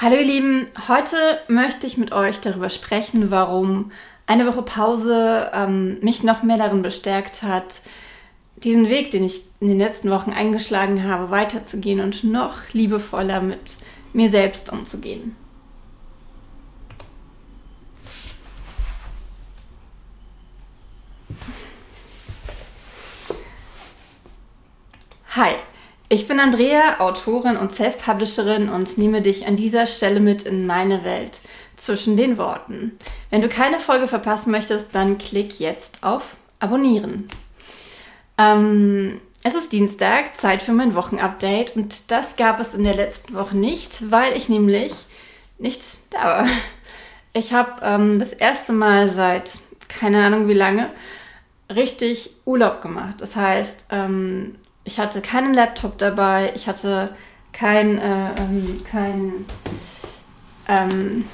Hallo ihr Lieben, heute möchte ich mit euch darüber sprechen, warum eine Woche Pause ähm, mich noch mehr darin bestärkt hat, diesen Weg, den ich in den letzten Wochen eingeschlagen habe, weiterzugehen und noch liebevoller mit mir selbst umzugehen. Hi, ich bin Andrea, Autorin und Self-Publisherin und nehme dich an dieser Stelle mit in meine Welt zwischen den Worten. Wenn du keine Folge verpassen möchtest, dann klick jetzt auf Abonnieren. Ähm, es ist Dienstag, Zeit für mein Wochenupdate und das gab es in der letzten Woche nicht, weil ich nämlich nicht da war. Ich habe ähm, das erste Mal seit keine Ahnung wie lange richtig Urlaub gemacht. Das heißt, ähm, ich hatte keinen Laptop dabei, ich hatte kein, äh, ähm, kein ähm,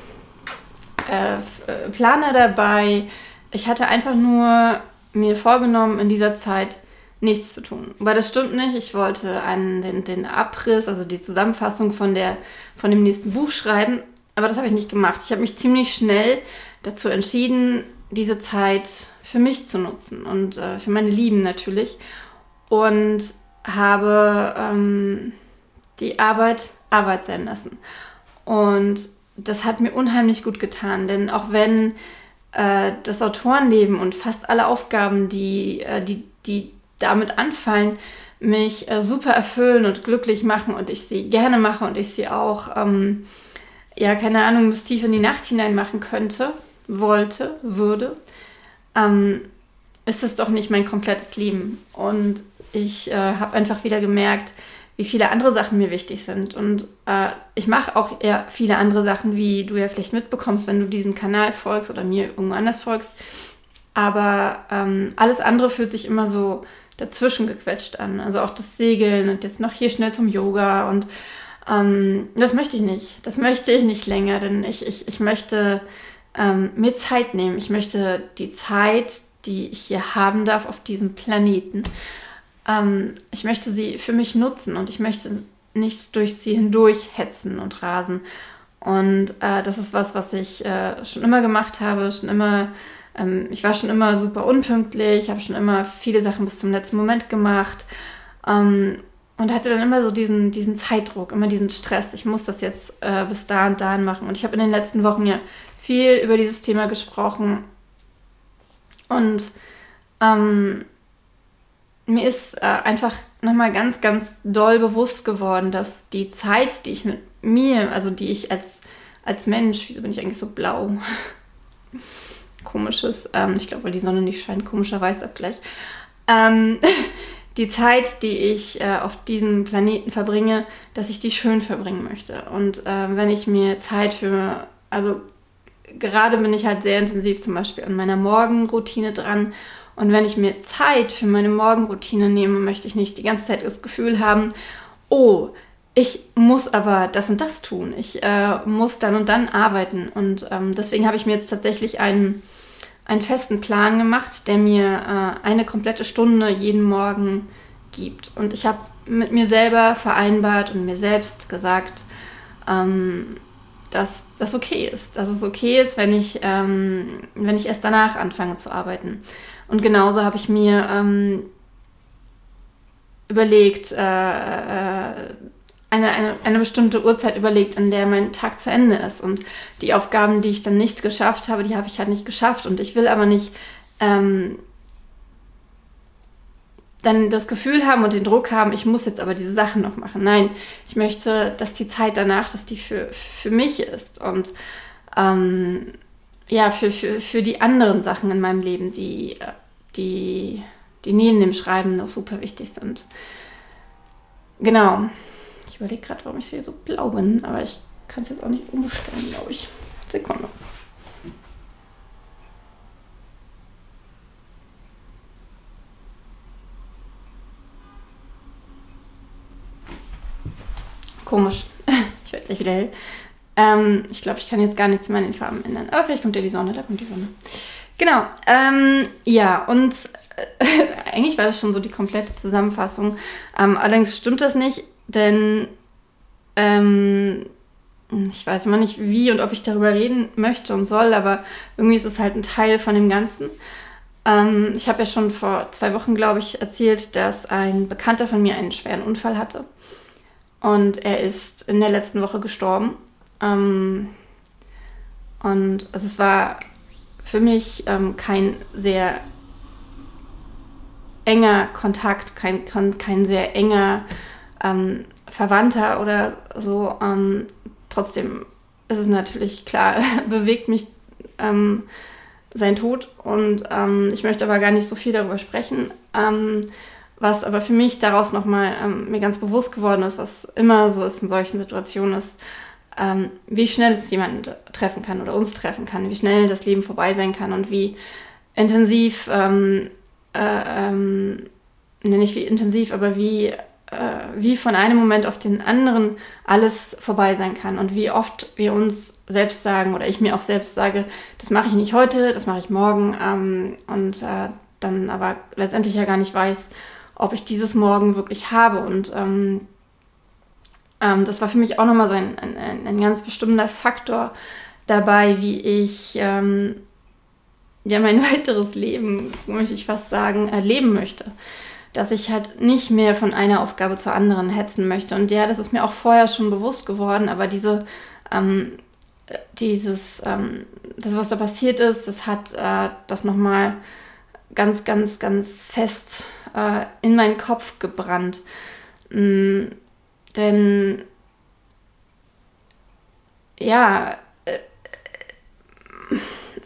äh, Planer dabei. Ich hatte einfach nur mir vorgenommen, in dieser Zeit nichts zu tun. Aber das stimmt nicht. Ich wollte einen, den, den Abriss, also die Zusammenfassung von, der, von dem nächsten Buch schreiben, aber das habe ich nicht gemacht. Ich habe mich ziemlich schnell dazu entschieden, diese Zeit für mich zu nutzen und äh, für meine Lieben natürlich. Und habe ähm, die Arbeit Arbeit sein lassen. Und das hat mir unheimlich gut getan, denn auch wenn äh, das Autorenleben und fast alle Aufgaben, die, äh, die, die damit anfallen, mich äh, super erfüllen und glücklich machen und ich sie gerne mache und ich sie auch, ähm, ja, keine Ahnung, bis tief in die Nacht hinein machen könnte, wollte, würde, ähm, ist es doch nicht mein komplettes Leben. Und ich äh, habe einfach wieder gemerkt, wie viele andere Sachen mir wichtig sind. Und äh, ich mache auch eher viele andere Sachen, wie du ja vielleicht mitbekommst, wenn du diesem Kanal folgst oder mir irgendwo anders folgst. Aber ähm, alles andere fühlt sich immer so dazwischen gequetscht an. Also auch das Segeln und jetzt noch hier schnell zum Yoga. Und ähm, das möchte ich nicht. Das möchte ich nicht länger, denn ich, ich, ich möchte ähm, mir Zeit nehmen. Ich möchte die Zeit, die ich hier haben darf auf diesem Planeten, ähm, ich möchte sie für mich nutzen und ich möchte nicht durch sie hindurch hetzen und rasen. Und äh, das ist was, was ich äh, schon immer gemacht habe, schon immer, ähm, ich war schon immer super unpünktlich, habe schon immer viele Sachen bis zum letzten Moment gemacht ähm, und hatte dann immer so diesen, diesen Zeitdruck, immer diesen Stress. Ich muss das jetzt äh, bis da und dahin machen. Und ich habe in den letzten Wochen ja viel über dieses Thema gesprochen und ähm, mir ist äh, einfach nochmal ganz, ganz doll bewusst geworden, dass die Zeit, die ich mit mir, also die ich als, als Mensch, wieso bin ich eigentlich so blau? Komisches, ähm, ich glaube, weil die Sonne nicht scheint, komischer Weißabgleich. Ähm, die Zeit, die ich äh, auf diesem Planeten verbringe, dass ich die schön verbringen möchte. Und äh, wenn ich mir Zeit für, also gerade bin ich halt sehr intensiv zum Beispiel an meiner Morgenroutine dran und wenn ich mir Zeit für meine Morgenroutine nehme, möchte ich nicht die ganze Zeit das Gefühl haben, oh, ich muss aber das und das tun. Ich äh, muss dann und dann arbeiten. Und ähm, deswegen habe ich mir jetzt tatsächlich einen, einen festen Plan gemacht, der mir äh, eine komplette Stunde jeden Morgen gibt. Und ich habe mit mir selber vereinbart und mir selbst gesagt, ähm, dass das okay ist. Dass es okay ist, wenn ich, ähm, wenn ich erst danach anfange zu arbeiten. Und genauso habe ich mir ähm, überlegt, äh, äh, eine, eine, eine bestimmte Uhrzeit überlegt, an der mein Tag zu Ende ist. Und die Aufgaben, die ich dann nicht geschafft habe, die habe ich halt nicht geschafft. Und ich will aber nicht ähm, dann das Gefühl haben und den Druck haben, ich muss jetzt aber diese Sachen noch machen. Nein, ich möchte, dass die Zeit danach, dass die für, für mich ist. Und ähm, ja, für, für, für die anderen Sachen in meinem Leben, die, die, die neben dem Schreiben noch super wichtig sind. Genau. Ich überlege gerade, warum ich hier so blau bin, aber ich kann es jetzt auch nicht umstellen, glaube ich. Sekunde. Komisch. Ich werde gleich wieder hell. Ähm, ich glaube, ich kann jetzt gar nichts mehr an den Farben ändern. Aber vielleicht kommt ja die Sonne, da kommt die Sonne. Genau. Ähm, ja, und äh, eigentlich war das schon so die komplette Zusammenfassung. Ähm, allerdings stimmt das nicht, denn ähm, ich weiß immer nicht, wie und ob ich darüber reden möchte und soll, aber irgendwie ist es halt ein Teil von dem Ganzen. Ähm, ich habe ja schon vor zwei Wochen, glaube ich, erzählt, dass ein Bekannter von mir einen schweren Unfall hatte. Und er ist in der letzten Woche gestorben. Ähm, und also es war für mich ähm, kein sehr enger Kontakt, kein, kein sehr enger ähm, Verwandter oder so. Ähm, trotzdem ist es natürlich klar, bewegt mich ähm, sein Tod und ähm, ich möchte aber gar nicht so viel darüber sprechen. Was aber für mich daraus nochmal ähm, mir ganz bewusst geworden ist, was immer so ist in solchen Situationen, ist, ähm, wie schnell es jemanden treffen kann oder uns treffen kann, wie schnell das Leben vorbei sein kann und wie intensiv, ähm, äh, ähm, nicht wie intensiv, aber wie äh, wie von einem Moment auf den anderen alles vorbei sein kann und wie oft wir uns selbst sagen oder ich mir auch selbst sage, das mache ich nicht heute, das mache ich morgen ähm, und äh, dann aber letztendlich ja gar nicht weiß, ob ich dieses Morgen wirklich habe und ähm, ähm, das war für mich auch nochmal so ein, ein, ein, ganz bestimmter Faktor dabei, wie ich ähm, ja mein weiteres Leben, möchte ich fast sagen, erleben möchte dass ich halt nicht mehr von einer Aufgabe zur anderen hetzen möchte. Und ja, das ist mir auch vorher schon bewusst geworden, aber diese, ähm, dieses, ähm, das, was da passiert ist, das hat äh, das nochmal ganz, ganz, ganz fest äh, in meinen Kopf gebrannt. Mm, denn ja, äh,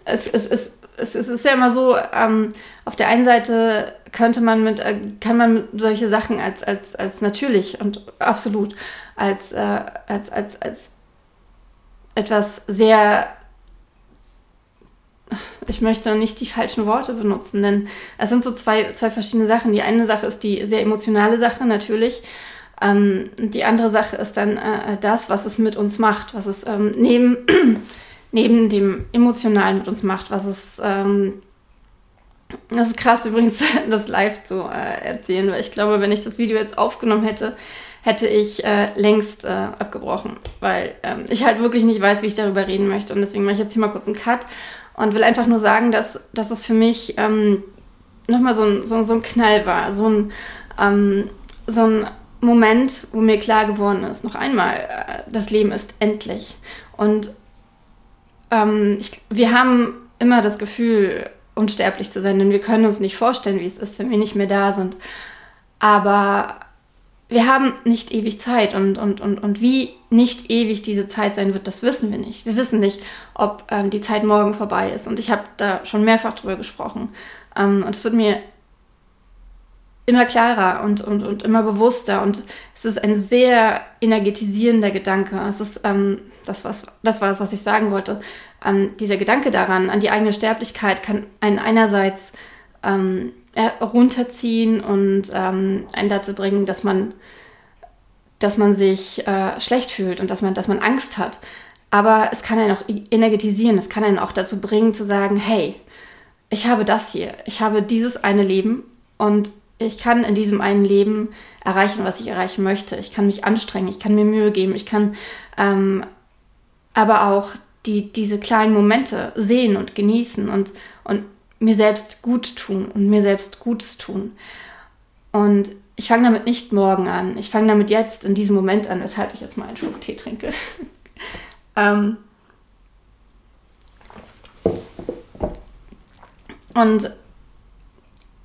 es, es, es, es, es ist ja immer so, ähm, auf der einen Seite könnte man mit, äh, kann man solche Sachen als, als, als natürlich und absolut als, äh, als, als, als etwas sehr ich möchte nicht die falschen Worte benutzen, denn es sind so zwei, zwei verschiedene Sachen. Die eine Sache ist die sehr emotionale Sache, natürlich. Ähm, die andere Sache ist dann äh, das, was es mit uns macht, was es ähm, neben, neben dem Emotionalen mit uns macht, was es ähm, das ist krass übrigens, das live zu äh, erzählen, weil ich glaube, wenn ich das Video jetzt aufgenommen hätte, hätte ich äh, längst äh, abgebrochen, weil ähm, ich halt wirklich nicht weiß, wie ich darüber reden möchte. Und deswegen mache ich jetzt hier mal kurz einen Cut und will einfach nur sagen, dass, dass es für mich ähm, nochmal so ein, so, so ein Knall war, so ein, ähm, so ein Moment, wo mir klar geworden ist, noch einmal, äh, das Leben ist endlich. Und ähm, ich, wir haben immer das Gefühl, unsterblich zu sein, denn wir können uns nicht vorstellen, wie es ist, wenn wir nicht mehr da sind. Aber wir haben nicht ewig Zeit und, und, und, und wie nicht ewig diese Zeit sein wird, das wissen wir nicht. Wir wissen nicht, ob ähm, die Zeit morgen vorbei ist. Und ich habe da schon mehrfach drüber gesprochen. Ähm, und es wird mir immer klarer und, und, und immer bewusster. Und es ist ein sehr energetisierender Gedanke. Es ist ähm, das, was, das war es, was ich sagen wollte. Ähm, dieser Gedanke daran, an die eigene Sterblichkeit, kann einen einerseits ähm, runterziehen und ähm, einen dazu bringen, dass man, dass man sich äh, schlecht fühlt und dass man, dass man Angst hat. Aber es kann einen auch energetisieren, es kann einen auch dazu bringen zu sagen, hey, ich habe das hier, ich habe dieses eine Leben und ich kann in diesem einen Leben erreichen, was ich erreichen möchte. Ich kann mich anstrengen, ich kann mir Mühe geben, ich kann ähm, aber auch die, diese kleinen Momente sehen und genießen und, und mir selbst gut tun und mir selbst Gutes tun. Und ich fange damit nicht morgen an. Ich fange damit jetzt in diesem Moment an, weshalb ich jetzt mal einen Schluck Tee trinke. ähm und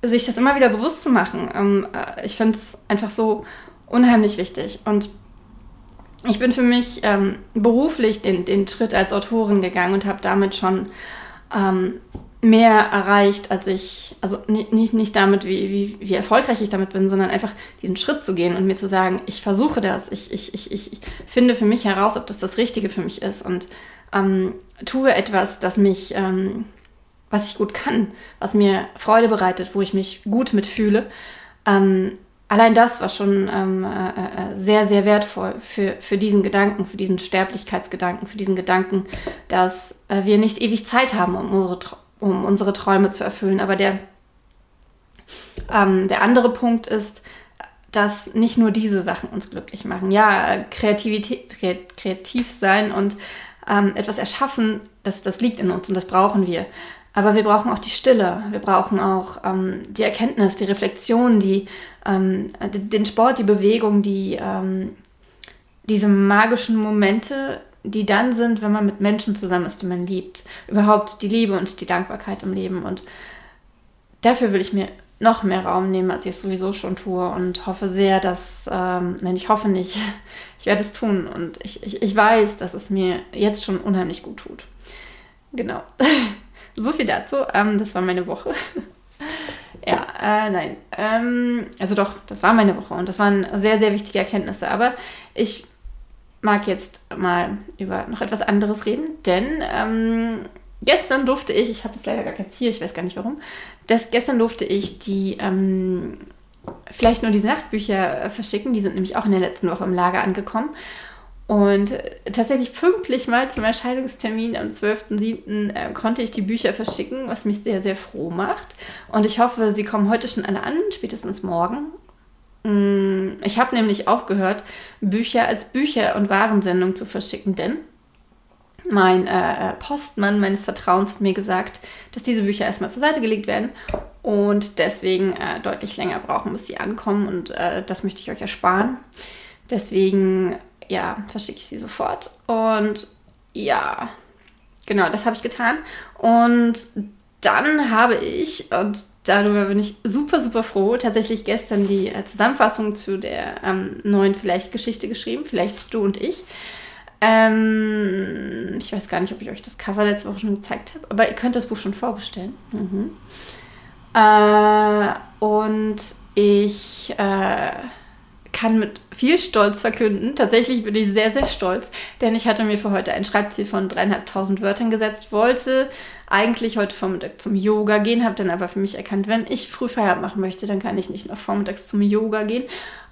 sich das immer wieder bewusst zu machen, ähm, äh, ich finde es einfach so unheimlich wichtig. Und ich bin für mich ähm, beruflich den, den Schritt als Autorin gegangen und habe damit schon ähm, mehr erreicht, als ich, also nicht, nicht, damit, wie, wie, wie erfolgreich ich damit bin, sondern einfach diesen Schritt zu gehen und mir zu sagen, ich versuche das, ich, ich, ich, ich finde für mich heraus, ob das das Richtige für mich ist und ähm, tue etwas, das mich, ähm, was ich gut kann, was mir Freude bereitet, wo ich mich gut mitfühle. Ähm, allein das war schon ähm, äh, äh, sehr, sehr wertvoll für, für diesen Gedanken, für diesen Sterblichkeitsgedanken, für diesen Gedanken, dass äh, wir nicht ewig Zeit haben, um unsere, um unsere Träume zu erfüllen. Aber der, ähm, der andere Punkt ist, dass nicht nur diese Sachen uns glücklich machen. Ja, Kreativität, kreativ sein und ähm, etwas erschaffen, das, das liegt in uns und das brauchen wir. Aber wir brauchen auch die Stille, wir brauchen auch ähm, die Erkenntnis, die Reflexion, die, ähm, den Sport, die Bewegung, die, ähm, diese magischen Momente, die dann sind, wenn man mit Menschen zusammen ist, die man liebt. Überhaupt die Liebe und die Dankbarkeit im Leben. Und dafür will ich mir noch mehr Raum nehmen, als ich es sowieso schon tue und hoffe sehr, dass, ähm, nein, ich hoffe nicht, ich werde es tun und ich, ich, ich weiß, dass es mir jetzt schon unheimlich gut tut. Genau. so viel dazu. Ähm, das war meine Woche. ja, äh, nein. Ähm, also doch, das war meine Woche und das waren sehr, sehr wichtige Erkenntnisse. Aber ich mag jetzt mal über noch etwas anderes reden, denn ähm, gestern durfte ich, ich habe jetzt leider gar kein Ziel, ich weiß gar nicht warum, das, gestern durfte ich die ähm, vielleicht nur diese Nachtbücher verschicken, die sind nämlich auch in der letzten Woche im Lager angekommen. Und tatsächlich pünktlich mal zum Erscheinungstermin am 12.07. Äh, konnte ich die Bücher verschicken, was mich sehr, sehr froh macht. Und ich hoffe, sie kommen heute schon alle an, spätestens morgen. Mm, ich habe nämlich aufgehört, Bücher als Bücher- und Warensendung zu verschicken, denn mein äh, äh, Postmann meines Vertrauens hat mir gesagt, dass diese Bücher erstmal zur Seite gelegt werden und deswegen äh, deutlich länger brauchen, bis sie ankommen und äh, das möchte ich euch ersparen. Deswegen, ja, verschicke ich sie sofort und ja, genau, das habe ich getan und dann habe ich, und darüber bin ich super, super froh, tatsächlich gestern die äh, Zusammenfassung zu der ähm, neuen Vielleicht-Geschichte geschrieben, vielleicht du und ich. Ähm, ich weiß gar nicht, ob ich euch das Cover letzte Woche schon gezeigt habe, aber ihr könnt das Buch schon vorbestellen. Mhm. Äh, und ich äh, kann mit viel Stolz verkünden, tatsächlich bin ich sehr, sehr stolz, denn ich hatte mir für heute ein Schreibziel von dreieinhalbtausend Wörtern gesetzt, wollte eigentlich heute Vormittag zum Yoga gehen, habe dann aber für mich erkannt, wenn ich früh Feierabend machen möchte, dann kann ich nicht noch vormittags zum Yoga gehen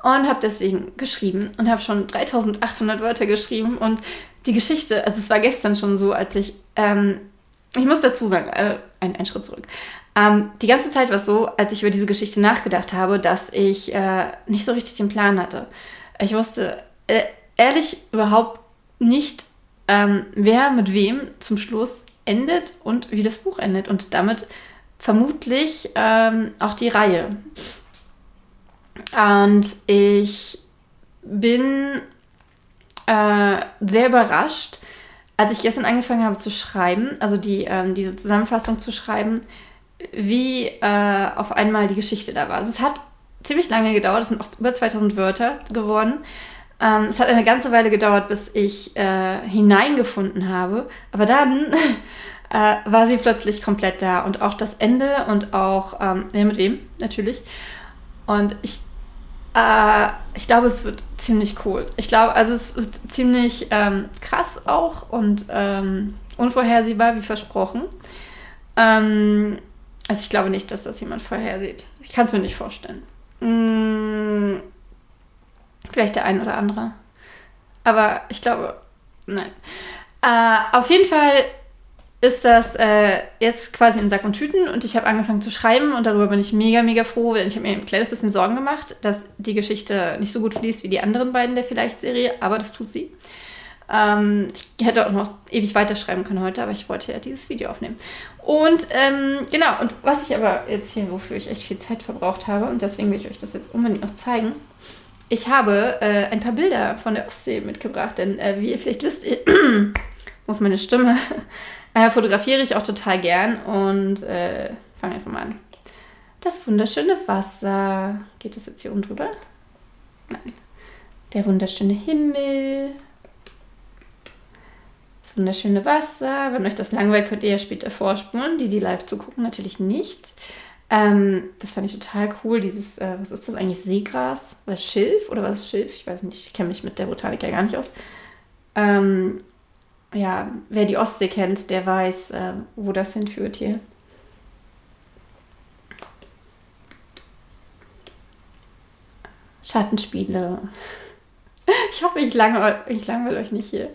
und habe deswegen geschrieben und habe schon 3800 Wörter geschrieben und die Geschichte, also es war gestern schon so, als ich, ähm, ich muss dazu sagen, äh, ein, ein Schritt zurück. Ähm, die ganze Zeit war es so, als ich über diese Geschichte nachgedacht habe, dass ich äh, nicht so richtig den Plan hatte. Ich wusste äh, ehrlich überhaupt nicht, ähm, wer mit wem zum Schluss endet und wie das Buch endet und damit vermutlich ähm, auch die Reihe. Und ich bin äh, sehr überrascht, als ich gestern angefangen habe zu schreiben, also die, ähm, diese Zusammenfassung zu schreiben, wie äh, auf einmal die Geschichte da war. Also es hat ziemlich lange gedauert, es sind auch über 2000 Wörter geworden. Ähm, es hat eine ganze Weile gedauert, bis ich äh, hineingefunden habe, aber dann äh, war sie plötzlich komplett da und auch das Ende und auch, ähm, ja, mit wem natürlich. Und ich, äh, ich glaube, es wird ziemlich cool. Ich glaube, also es wird ziemlich ähm, krass auch und ähm, unvorhersehbar, wie versprochen. Ähm, also ich glaube nicht, dass das jemand vorhersieht. Ich kann es mir nicht vorstellen. Hm, vielleicht der ein oder andere. Aber ich glaube, nein. Äh, auf jeden Fall ist das äh, jetzt quasi in Sack und Tüten und ich habe angefangen zu schreiben und darüber bin ich mega, mega froh, denn ich habe mir ein kleines bisschen Sorgen gemacht, dass die Geschichte nicht so gut fließt wie die anderen beiden der Vielleicht-Serie, aber das tut sie. Ähm, ich hätte auch noch ewig weiterschreiben können heute, aber ich wollte ja dieses Video aufnehmen. Und ähm, genau, und was ich aber jetzt hier, wofür ich echt viel Zeit verbraucht habe, und deswegen will ich euch das jetzt unbedingt noch zeigen, ich habe äh, ein paar Bilder von der Ostsee mitgebracht, denn äh, wie ihr vielleicht wisst, muss meine Stimme äh, fotografiere ich auch total gern und äh, fange einfach mal an. Das wunderschöne Wasser. Geht das jetzt hier oben drüber? Nein. Der wunderschöne Himmel. Das wunderschöne Wasser. Wenn euch das langweilt, könnt ihr ja später vorspulen. Die, die live zugucken, natürlich nicht. Ähm, das fand ich total cool. Dieses, äh, was ist das eigentlich? Seegras? Was Schilf oder was Schilf? Ich weiß nicht. Ich kenne mich mit der Botanik ja gar nicht aus. Ähm, ja, wer die Ostsee kennt, der weiß, äh, wo das hinführt hier. Schattenspiele. Ich hoffe, ich langweile, ich langweile euch nicht hier.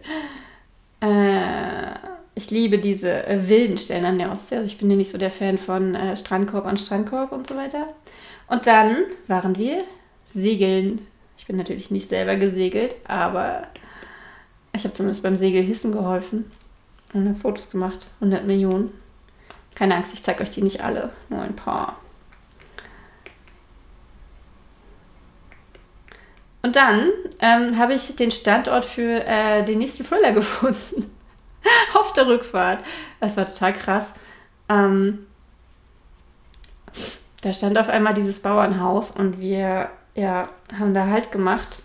Äh, ich liebe diese äh, wilden Stellen an der Ostsee. Also ich bin ja nicht so der Fan von äh, Strandkorb an Strandkorb und so weiter. Und dann waren wir Segeln. Ich bin natürlich nicht selber gesegelt, aber ich habe zumindest beim Segelhissen geholfen und habe Fotos gemacht. 100 Millionen. Keine Angst, ich zeige euch die nicht alle, nur ein paar. Und dann ähm, habe ich den Standort für äh, den nächsten Thriller gefunden. Auf der Rückfahrt. Das war total krass. Ähm, da stand auf einmal dieses Bauernhaus und wir ja, haben da Halt gemacht.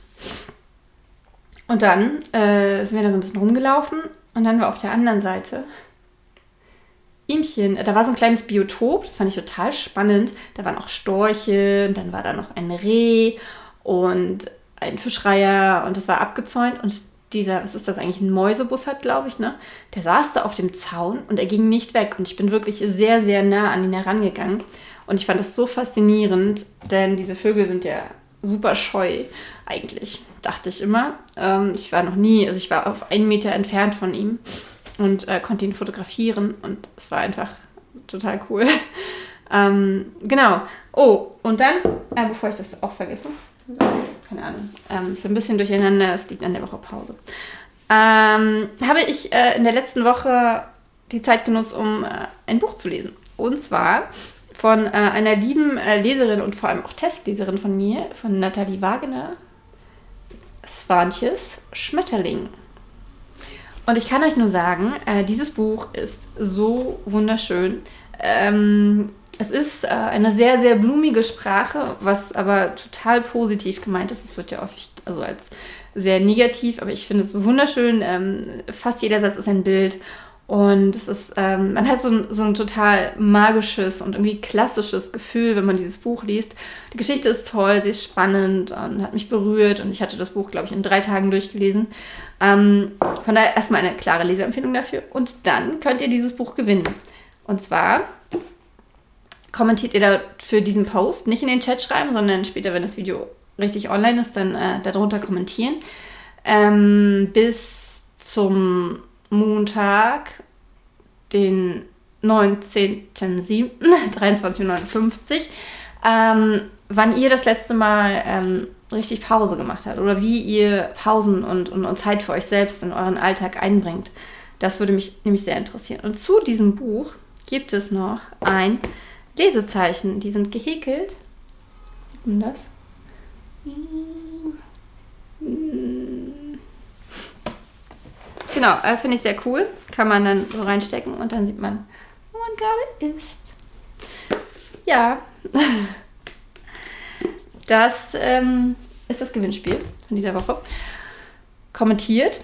Und dann äh, sind wir da so ein bisschen rumgelaufen und dann war auf der anderen Seite Ihmchen, da war so ein kleines Biotop, das fand ich total spannend. Da waren auch Storche, und dann war da noch ein Reh und ein Fischreiher und das war abgezäunt und dieser, was ist das eigentlich, ein Mäusebus hat, glaube ich, ne? Der saß da auf dem Zaun und er ging nicht weg und ich bin wirklich sehr, sehr nah an ihn herangegangen und ich fand das so faszinierend, denn diese Vögel sind ja super scheu eigentlich, dachte ich immer. Ähm, ich war noch nie, also ich war auf einen Meter entfernt von ihm und äh, konnte ihn fotografieren und es war einfach total cool. ähm, genau. Oh, und dann, äh, bevor ich das auch vergesse, Ahnung, ähm, ist ein bisschen durcheinander, es liegt an der Woche Pause. Ähm, habe ich äh, in der letzten Woche die Zeit genutzt, um äh, ein Buch zu lesen. Und zwar von äh, einer lieben äh, Leserin und vor allem auch Testleserin von mir, von Nathalie Wagner, Swantjes Schmetterling. Und ich kann euch nur sagen, äh, dieses Buch ist so wunderschön. Ähm, es ist äh, eine sehr, sehr blumige Sprache, was aber total positiv gemeint ist. Es wird ja oft also als sehr negativ, aber ich finde es wunderschön. Ähm, fast jeder Satz ist ein Bild. Und es ist, ähm, man hat so ein, so ein total magisches und irgendwie klassisches Gefühl, wenn man dieses Buch liest. Die Geschichte ist toll, sie ist spannend und hat mich berührt und ich hatte das Buch, glaube ich, in drei Tagen durchgelesen. Ähm, von daher erstmal eine klare Leseempfehlung dafür. Und dann könnt ihr dieses Buch gewinnen. Und zwar kommentiert ihr da für diesen Post nicht in den Chat schreiben, sondern später, wenn das Video richtig online ist, dann äh, darunter kommentieren. Ähm, bis zum Montag, den 19.07., 23.59 ähm, wann ihr das letzte Mal ähm, richtig Pause gemacht habt oder wie ihr Pausen und, und, und, Zeit für euch selbst in euren Alltag einbringt. Das würde mich nämlich sehr interessieren. Und zu diesem Buch gibt es noch ein Lesezeichen. Die sind gehäkelt. Und das? Genau, äh, finde ich sehr cool. Kann man dann so reinstecken und dann sieht man, wo man gerade ist. Ja, das ähm, ist das Gewinnspiel von dieser Woche. Kommentiert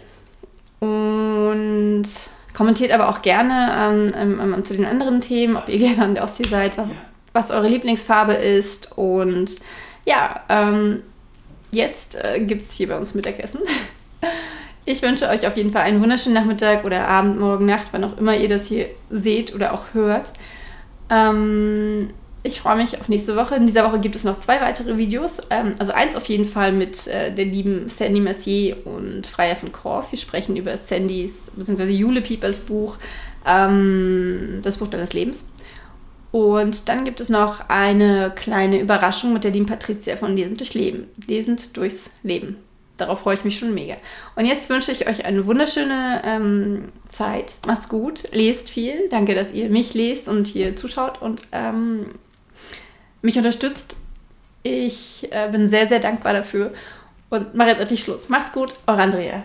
und kommentiert aber auch gerne ähm, ähm, zu den anderen Themen, ob ihr gerne an der Ostsee seid, was, was eure Lieblingsfarbe ist. Und ja, ähm, jetzt äh, gibt es hier bei uns Mittagessen. Ich wünsche euch auf jeden Fall einen wunderschönen Nachmittag oder Abend, Morgen, Nacht, wann auch immer ihr das hier seht oder auch hört. Ähm, ich freue mich auf nächste Woche. In dieser Woche gibt es noch zwei weitere Videos. Ähm, also eins auf jeden Fall mit äh, der lieben Sandy Mercier und Freier von Korf. Wir sprechen über Sandys bzw. Jule Piepers Buch, ähm, das Buch deines Lebens. Und dann gibt es noch eine kleine Überraschung mit der lieben Patricia von Lesend durch Leben. Lesend durchs Leben. Darauf freue ich mich schon mega. Und jetzt wünsche ich euch eine wunderschöne ähm, Zeit. Macht's gut, lest viel. Danke, dass ihr mich lest und hier zuschaut und ähm, mich unterstützt. Ich äh, bin sehr, sehr dankbar dafür. Und mache jetzt endlich Schluss. Macht's gut, eure Andrea.